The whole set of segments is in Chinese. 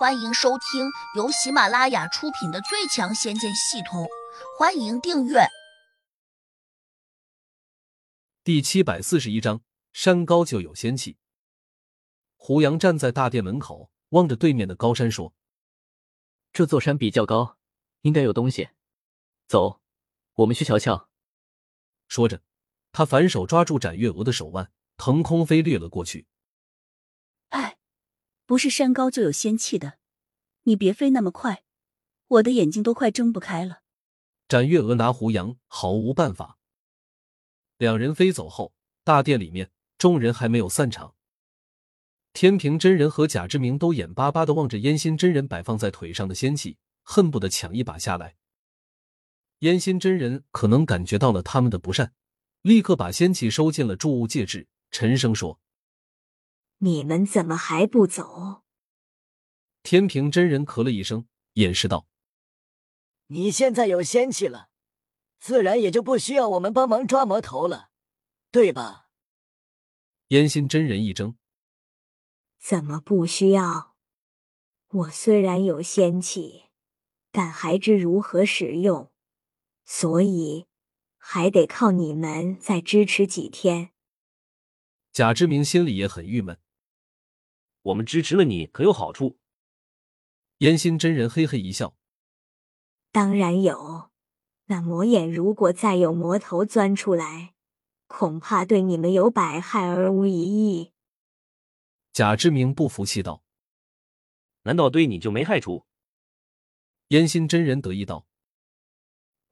欢迎收听由喜马拉雅出品的《最强仙剑系统》，欢迎订阅。第七百四十一章：山高就有仙气。胡杨站在大殿门口，望着对面的高山说：“这座山比较高，应该有东西。走，我们去瞧瞧。”说着，他反手抓住展月娥的手腕，腾空飞掠了过去。不是山高就有仙气的，你别飞那么快，我的眼睛都快睁不开了。展月娥拿胡杨毫无办法。两人飞走后，大殿里面众人还没有散场。天平真人和贾志明都眼巴巴的望着烟心真人摆放在腿上的仙气，恨不得抢一把下来。烟心真人可能感觉到了他们的不善，立刻把仙气收进了注物戒指，沉声说。你们怎么还不走？天平真人咳了一声，掩饰道：“你现在有仙气了，自然也就不需要我们帮忙抓魔头了，对吧？”烟心真人一怔：“怎么不需要？我虽然有仙气，但还知如何使用，所以还得靠你们再支持几天。”贾之明心里也很郁闷。我们支持了你，可有好处？烟心真人嘿嘿一笑：“当然有。那魔眼如果再有魔头钻出来，恐怕对你们有百害而无一益。”贾之明不服气道：“难道对你就没害处？”烟心真人得意道：“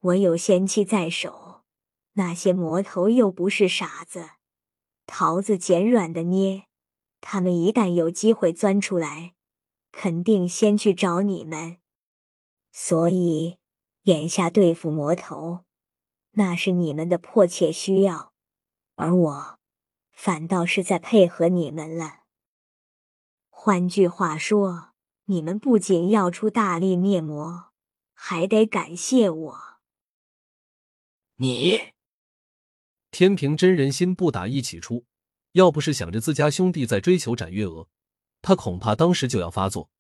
我有仙气在手，那些魔头又不是傻子，桃子捡软的捏。”他们一旦有机会钻出来，肯定先去找你们。所以眼下对付魔头，那是你们的迫切需要，而我反倒是在配合你们了。换句话说，你们不仅要出大力灭魔，还得感谢我。你，天平真人心不打一起出。要不是想着自家兄弟在追求展月娥，他恐怕当时就要发作。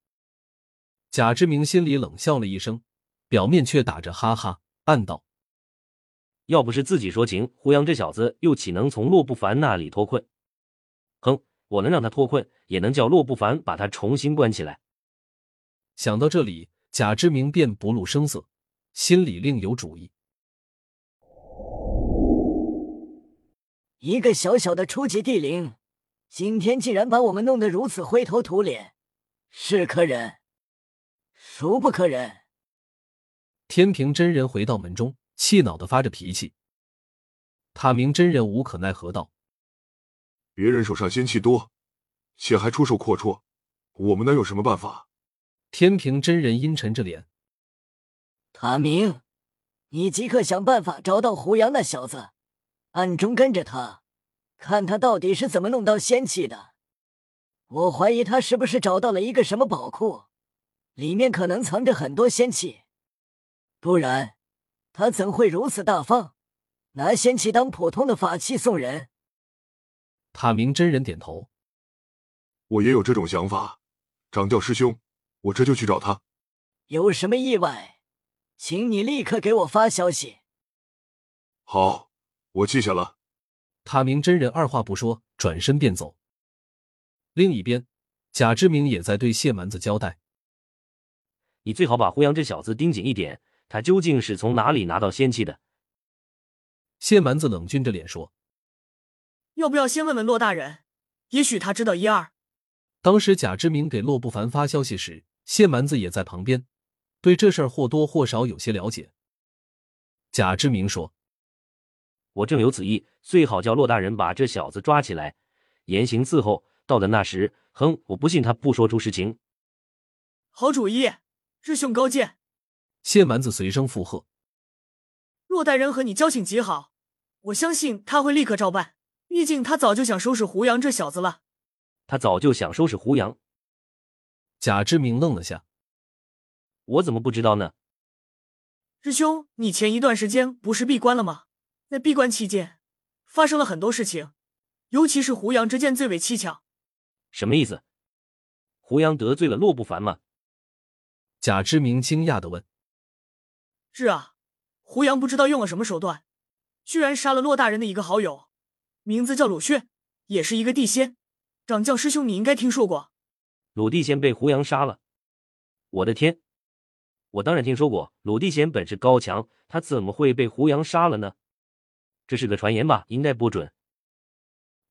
贾之明心里冷笑了一声，表面却打着哈哈，暗道：“要不是自己说情，胡杨这小子又岂能从洛不凡那里脱困？哼，我能让他脱困，也能叫洛不凡把他重新关起来。”想到这里，贾之明便不露声色，心里另有主意。一个小小的初级地灵，今天竟然把我们弄得如此灰头土脸，是可忍，孰不可忍？天平真人回到门中，气恼的发着脾气。塔明真人无可奈何道：“别人手上仙气多，且还出手阔绰，我们能有什么办法？”天平真人阴沉着脸：“塔明，你即刻想办法找到胡杨那小子。”暗中跟着他，看他到底是怎么弄到仙气的。我怀疑他是不是找到了一个什么宝库，里面可能藏着很多仙气。不然，他怎会如此大方，拿仙气当普通的法器送人？塔明真人点头，我也有这种想法。掌教师兄，我这就去找他。有什么意外，请你立刻给我发消息。好。我记下了。塔明真人二话不说，转身便走。另一边，贾之明也在对谢蛮子交代：“你最好把胡杨这小子盯紧一点，他究竟是从哪里拿到仙气的？”谢蛮子冷峻着脸说：“要不要先问问骆大人？也许他知道一二。”当时贾之明给骆不凡发消息时，谢蛮子也在旁边，对这事儿或多或少有些了解。贾之明说。我正有此意，最好叫骆大人把这小子抓起来，严刑伺候。到了那时，哼，我不信他不说出实情。好主意，师兄高见。谢蛮子随声附和。骆大人和你交情极好，我相信他会立刻照办。毕竟他早就想收拾胡杨这小子了。他早就想收拾胡杨。贾志明愣了下，我怎么不知道呢？师兄，你前一段时间不是闭关了吗？在闭关期间，发生了很多事情，尤其是胡杨之剑最为蹊跷。什么意思？胡杨得罪了洛不凡吗？贾之明惊讶的问：“是啊，胡杨不知道用了什么手段，居然杀了洛大人的一个好友，名字叫鲁迅，也是一个地仙。掌教师兄，你应该听说过。鲁地仙被胡杨杀了。我的天，我当然听说过。鲁地仙本事高强，他怎么会被胡杨杀了呢？这是个传言吧？应该不准。”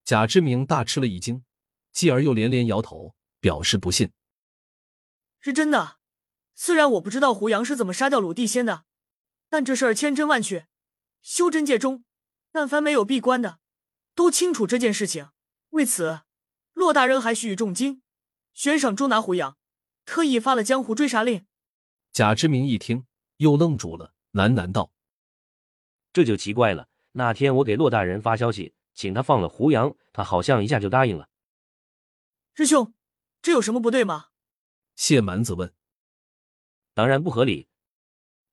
贾之明大吃了一惊，继而又连连摇头，表示不信。是真的，虽然我不知道胡杨是怎么杀掉鲁地仙的，但这事儿千真万确，修真界中，但凡没有闭关的，都清楚这件事情。为此，骆大人还许以重金，悬赏捉拿胡杨，特意发了江湖追杀令。贾之明一听，又愣住了，喃喃道：“这就奇怪了。那天我给骆大人发消息，请他放了胡杨，他好像一下就答应了。师兄，这有什么不对吗？”谢蛮子问：“当然不合理。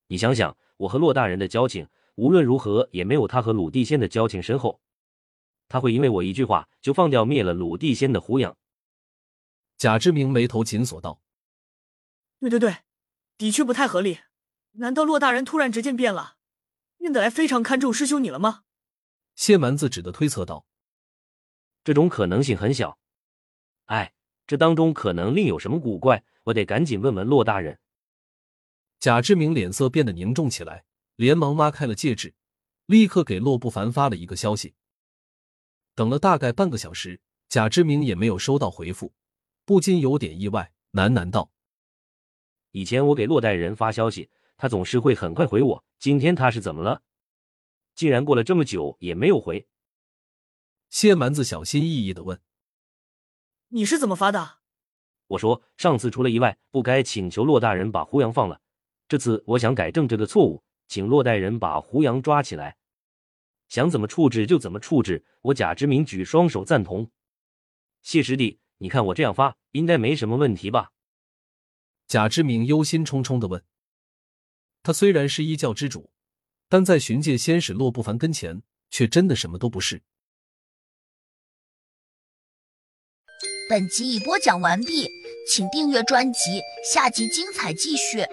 你想想，我和骆大人的交情，无论如何也没有他和鲁地仙的交情深厚。他会因为我一句话就放掉灭了鲁地仙的胡杨？”贾之明眉头紧锁道：“对对对，的确不太合理。难道骆大人突然之间变了，变得来非常看重师兄你了吗？”谢蛮子只得推测道：“这种可能性很小。哎，这当中可能另有什么古怪。”我得赶紧问问骆大人。贾志明脸色变得凝重起来，连忙挖开了戒指，立刻给骆不凡发了一个消息。等了大概半个小时，贾志明也没有收到回复，不禁有点意外，喃喃道：“以前我给骆大人发消息，他总是会很快回我。今天他是怎么了？竟然过了这么久也没有回？”谢蛮子小心翼翼的问：“你是怎么发的？”我说上次出了意外，不该请求骆大人把胡杨放了。这次我想改正这个错误，请骆大人把胡杨抓起来，想怎么处置就怎么处置。我贾之明举双手赞同。谢师弟，你看我这样发应该没什么问题吧？贾之明忧心忡忡的问。他虽然是一教之主，但在寻界仙使洛不凡跟前，却真的什么都不是。本集已播讲完毕，请订阅专辑，下集精彩继续。